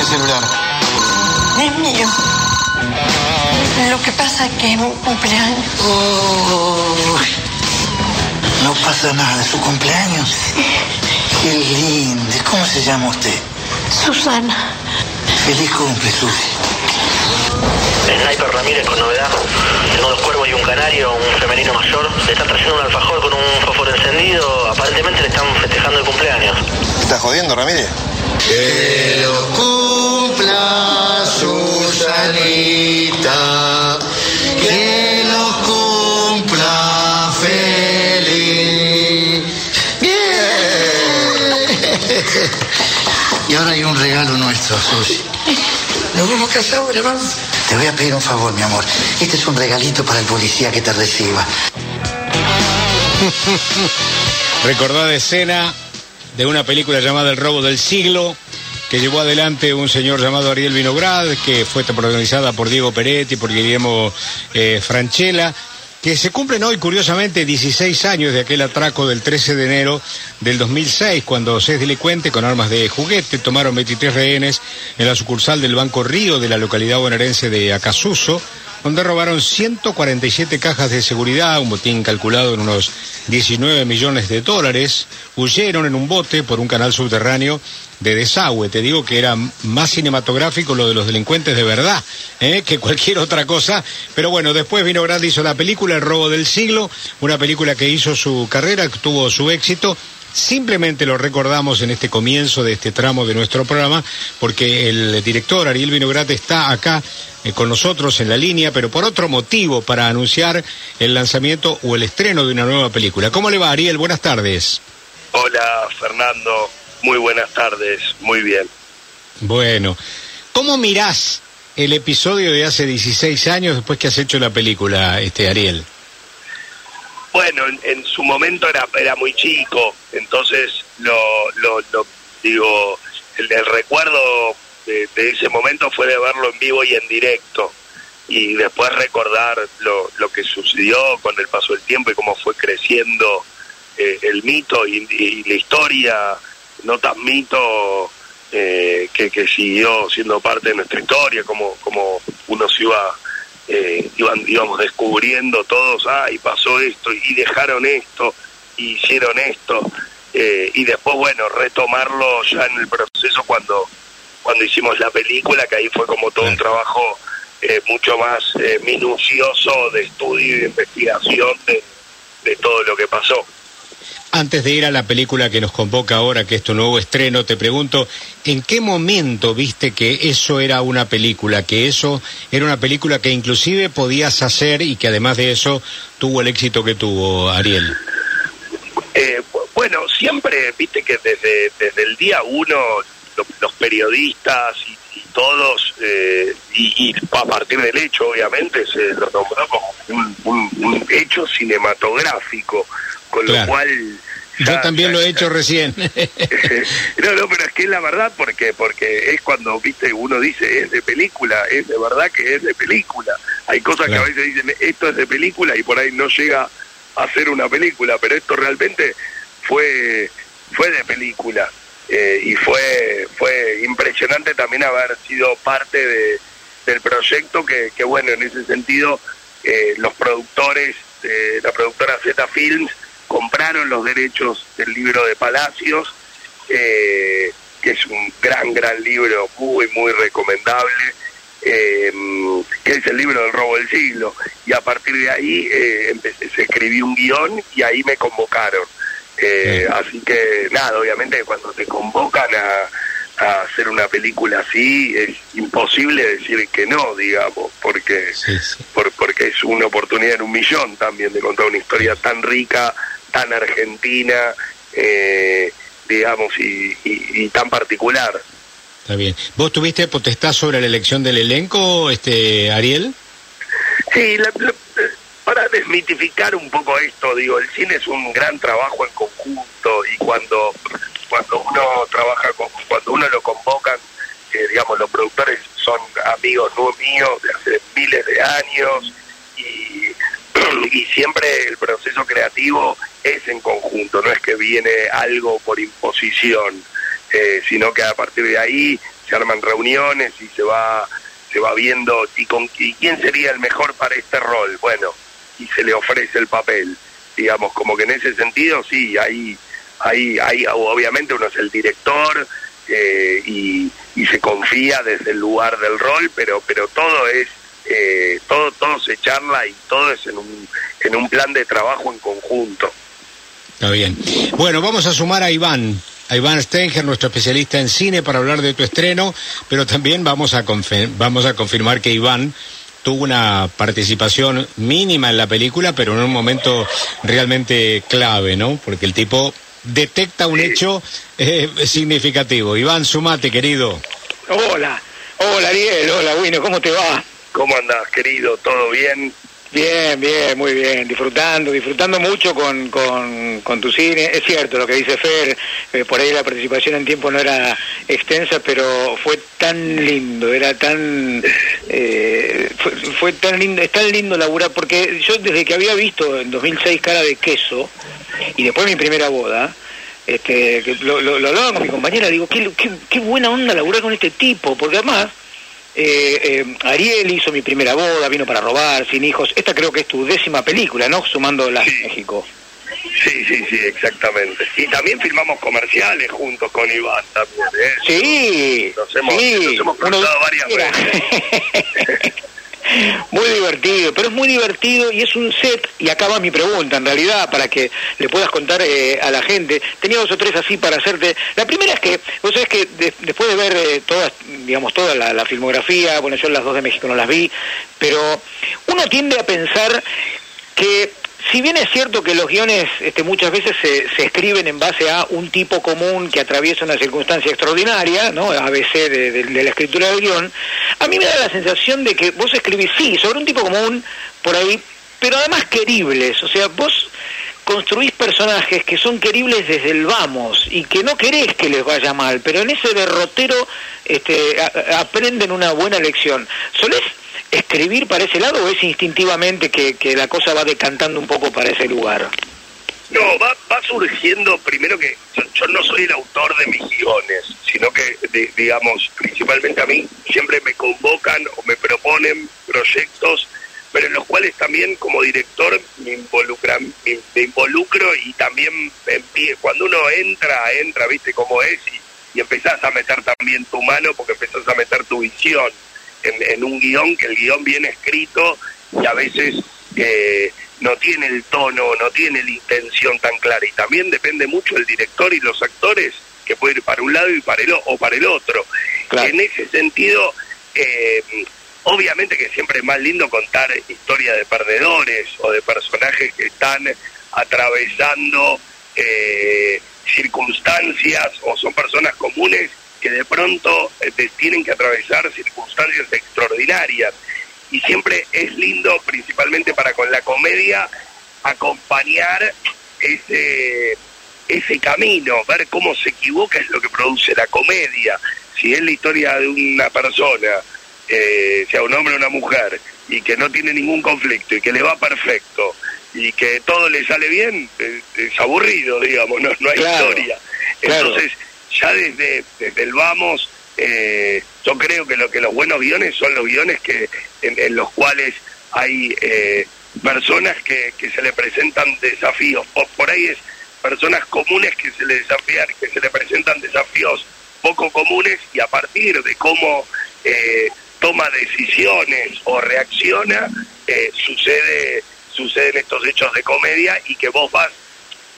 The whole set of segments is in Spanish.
este celular? Es mío. Lo que pasa es que es un cumpleaños. Oh, no pasa nada, ¿es su cumpleaños? Qué lindo. ¿Cómo se llama usted? Susana. Feliz cumple, Susi. Sniper Ramírez con novedad. Tengo dos cuervos y un canario, un femenino mayor. Le están trayendo un alfajor con un fósforo encendido. Aparentemente le están festejando el cumpleaños. ¿Estás jodiendo, Ramírez? Que lo cumpla Susanita. Que lo cumpla feliz. Bien. Y ahora hay un regalo nuestro, Susi. Nos vamos a casar ahora, vamos. Te voy a pedir un favor, mi amor. Este es un regalito para el policía que te reciba. Recordada escena de una película llamada El robo del siglo que llevó adelante un señor llamado Ariel Vinograd, que fue protagonizada por Diego Peretti, por Guillermo eh, Franchella, que se cumplen hoy, curiosamente, 16 años de aquel atraco del 13 de enero del 2006, cuando seis delincuentes con armas de juguete tomaron 23 rehenes en la sucursal del Banco Río de la localidad bonaerense de Acasuso, donde robaron 147 cajas de seguridad, un botín calculado en unos 19 millones de dólares, huyeron en un bote por un canal subterráneo de desagüe. Te digo que era más cinematográfico lo de los delincuentes de verdad ¿eh? que cualquier otra cosa. Pero bueno, después Vinograd hizo la película El robo del siglo, una película que hizo su carrera, que tuvo su éxito. Simplemente lo recordamos en este comienzo de este tramo de nuestro programa, porque el director Ariel Vinograd está acá eh, con nosotros en la línea, pero por otro motivo, para anunciar el lanzamiento o el estreno de una nueva película. ¿Cómo le va, Ariel? Buenas tardes. Hola, Fernando. Muy buenas tardes. Muy bien. Bueno, ¿cómo mirás el episodio de hace 16 años después que has hecho la película, este Ariel? Bueno, en, en su momento era, era muy chico, entonces lo, lo, lo digo, el, el recuerdo de, ese momento fue de verlo en vivo y en directo y después recordar lo, lo que sucedió con el paso del tiempo y cómo fue creciendo eh, el mito y, y la historia, no tan mito eh, que, que siguió siendo parte de nuestra historia, como, como uno se iba, eh, iban, íbamos descubriendo todos, ay, pasó esto, y dejaron esto, y hicieron esto, eh, y después, bueno, retomarlo ya en el proceso cuando, cuando hicimos la película, que ahí fue como todo un trabajo eh, mucho más eh, minucioso de estudio y de investigación de, de todo lo que pasó. Antes de ir a la película que nos convoca ahora, que es tu nuevo estreno, te pregunto, ¿en qué momento viste que eso era una película, que eso era una película que inclusive podías hacer y que además de eso tuvo el éxito que tuvo, Ariel? Eh, bu- bueno, siempre, viste que desde, desde el día uno lo- los periodistas y, y todos, eh, y, y a partir del hecho, obviamente, se lo nombró como un, un- un hecho cinematográfico, con Claro. lo cual... Yo también ya- lo he hecho recién. no, no, pero es que es la verdad porque porque es cuando viste uno dice es de película, es de verdad que es de película. Hay cosas Claro. que a veces dicen esto es de película y por ahí no llega a ser una película, pero esto realmente fue fue de película Eh, y fue fue impresionante también haber sido parte de, del proyecto que, que bueno en ese sentido eh, los productores de la productora Z Films compraron los derechos del libro de Palacios eh, que es un gran, gran libro, muy, muy recomendable, eh, que es el libro del robo del siglo. Y a partir de ahí eh, se escribió un guion y ahí me convocaron. Eh, así que nada, obviamente cuando te convocan a, a hacer una película así es imposible decir que no, digamos, porque Sí, sí. por- porque es una oportunidad en un millón también de contar una historia tan rica, tan argentina, eh, digamos, y, y- y tan particular. Está bien. ¿Vos tuviste potestad sobre la elección del elenco, este Ariel? Sí, la- desmitificar un poco esto, digo, el cine es un gran trabajo en conjunto y cuando cuando uno trabaja con, cuando uno lo convocan, eh, digamos, los productores son amigos míos de hace miles de años y, y siempre el proceso creativo es en conjunto, no es que viene algo por imposición, eh, sino que a partir de ahí se arman reuniones y se va se va viendo y con y quién sería el mejor para este rol bueno y se le ofrece el papel digamos como que en ese sentido sí hay hay hay obviamente uno es el director eh, y, y se confía desde el lugar del rol pero pero todo es eh, todo todo se charla y todo es en un en un plan de trabajo en conjunto Está bien. Bueno, vamos a sumar a Iván, a Iván Stenger, nuestro especialista en cine, para hablar de tu estreno, pero también vamos a, vamos a confirmar que Iván tuvo una participación mínima en la película, pero en un momento realmente clave, ¿no? Porque el tipo detecta un hecho eh, significativo. Iván, sumate, querido. Hola, hola Ariel, hola Wino, ¿cómo te va? ¿Cómo andas, querido? ¿Todo bien? Bien, bien, muy bien, disfrutando, disfrutando mucho con, con, tu cine. Es cierto lo que dice Fer, eh, por ahí la participación en tiempo no era extensa, pero fue tan lindo, era tan, eh, fue, tan lindo, es tan lindo laburar, porque yo desde que había visto en 2006 Cara de Queso, y después mi primera boda, este, que lo, lo, hablaba con mi compañera, digo, qué, qué, qué buena onda laburar con este tipo, porque además eh, eh, Ariel hizo mi primera boda, vino para robar, sin hijos. Esta creo que es tu décima película, ¿no? Sumando las de México. Sí, sí, sí, exactamente. Y también filmamos comerciales juntos con Iván también, ¿eh? Sí, nos hemos, sí. hemos cruzado varias veces. Muy divertido, pero es muy divertido y es un set, y acá va mi pregunta en realidad, para que le puedas contar eh, a la gente. Tenía dos o tres así para hacerte. La primera es que, vos sabés que después de ver eh, todas, digamos, toda la, filmografía, bueno, yo las dos de México no las vi, pero uno tiende a pensar que si bien es cierto que los guiones este, muchas veces se, se, escriben en base a un tipo común que atraviesa una circunstancia extraordinaria, ¿no? ABC de, de, la escritura del guion, a mí me da la sensación de que vos escribís, sí, sobre un tipo común, por ahí, pero además queribles, o sea, vos construís personajes que son queribles desde el vamos y que no querés que les vaya mal, pero en ese derrotero este, aprenden una buena lección. ¿Solés escribir para ese lado o es instintivamente que, que la cosa va decantando un poco para ese lugar? No, va, va surgiendo primero que yo, no soy el autor de mis guiones, sino que, digamos, principalmente a mí siempre me convocan o me proponen proyectos, pero en los cuales también como director me, me, involucro y también cuando uno entra, entra, viste cómo es, y, y empezás a meter también tu mano porque empezás a meter tu visión en, un guion, que el guion viene escrito y a veces eh, no tiene el tono, no tiene la intención tan clara. Y también depende mucho el director y los actores, que puede ir para un lado y para el, o para el otro. En ese sentido, eh, obviamente que siempre es más lindo contar historias de perdedores o de personajes que están atravesando eh, circunstancias o son personas comunes que de pronto eh, tienen que atravesar circunstancias extraordinarias. Y siempre es lindo, principalmente para con la comedia, acompañar ese, ese camino, ver cómo se equivoca es lo que produce la comedia. Si es la historia de una persona, eh, sea un hombre o una mujer, y que no tiene ningún conflicto y que le va perfecto y que todo le sale bien, eh, es, aburrido, digamos, no, no hay historia. Entonces, ya desde, desde el vamos, eh, yo creo que lo que los buenos guiones son los guiones que en, los cuales hay eh, personas que, que se le presentan desafíos, por, por ahí es personas comunes que se le desafían, que se le presentan desafíos poco comunes y a partir de cómo eh, toma decisiones o reacciona, sucede suceden estos hechos de comedia y que vos vas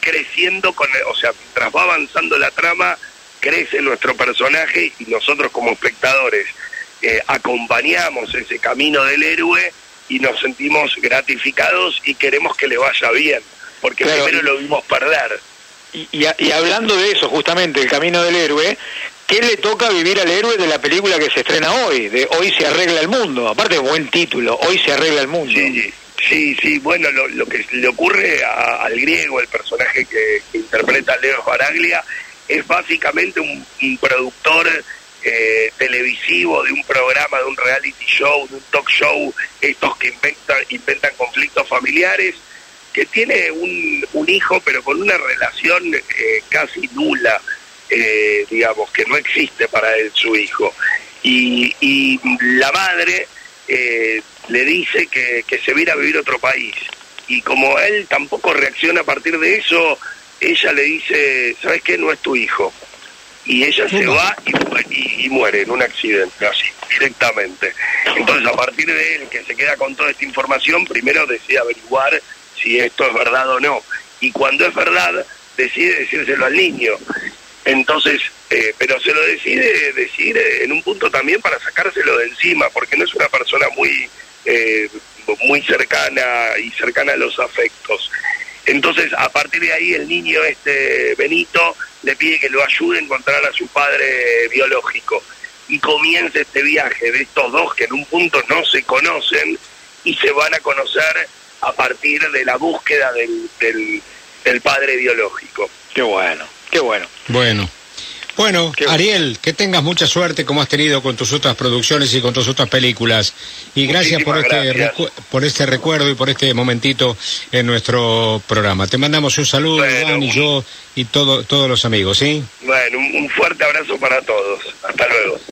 creciendo con, o sea, mientras va avanzando la trama, crece nuestro personaje y nosotros como espectadores eh, acompañamos ese camino del héroe y nos sentimos gratificados y queremos que le vaya bien, porque primero lo vimos perder. Y, y, hablando de eso, justamente, el camino del héroe, ¿qué le toca vivir al héroe de la película que se estrena hoy? De Hoy se arregla el mundo. Aparte, buen título, Hoy se arregla el mundo. Sí, sí, sí. bueno, lo, que le ocurre al griego, el personaje que, que interpreta Leo Baraglia, es básicamente un, productor eh, televisivo de un programa, de un reality show, de un talk show, estos que inventan, conflictos familiares, que tiene un, un hijo pero con una relación eh, casi nula. eh, digamos, que no existe para él su hijo. Y, y la madre eh, le dice que, que se va a ir a vivir a otro país. Y como él tampoco reacciona a partir de eso, ella le dice, ¿sabes qué? No es tu hijo. Y ella se va y, mu- y- y muere en un accidente, así, directamente. Entonces, a partir de él, que se queda con toda esta información, primero decide averiguar si esto es verdad o no. Y cuando es verdad, decide decírselo al niño. Entonces, eh, pero se lo decide decir en un punto también para sacárselo de encima, porque no es una persona muy, eh, muy cercana y cercana a los afectos. Entonces, a partir de ahí, el niño, este Benito, le pide que lo ayude a encontrar a su padre biológico. Y comienza este viaje de estos dos que en un punto no se conocen y se van a conocer a partir de la búsqueda del, del, del padre biológico. Qué bueno, qué bueno. Bueno. Bueno, Qué bueno. Ariel, que tengas mucha suerte como has tenido con tus otras producciones y con tus otras películas. Y gracias por este, gracias. por este recuerdo y por este momentito en nuestro programa. Te mandamos un saludo, Bueno. Iván y yo y todo, todos los amigos, ¿sí? Bueno, un fuerte abrazo para todos. Hasta luego.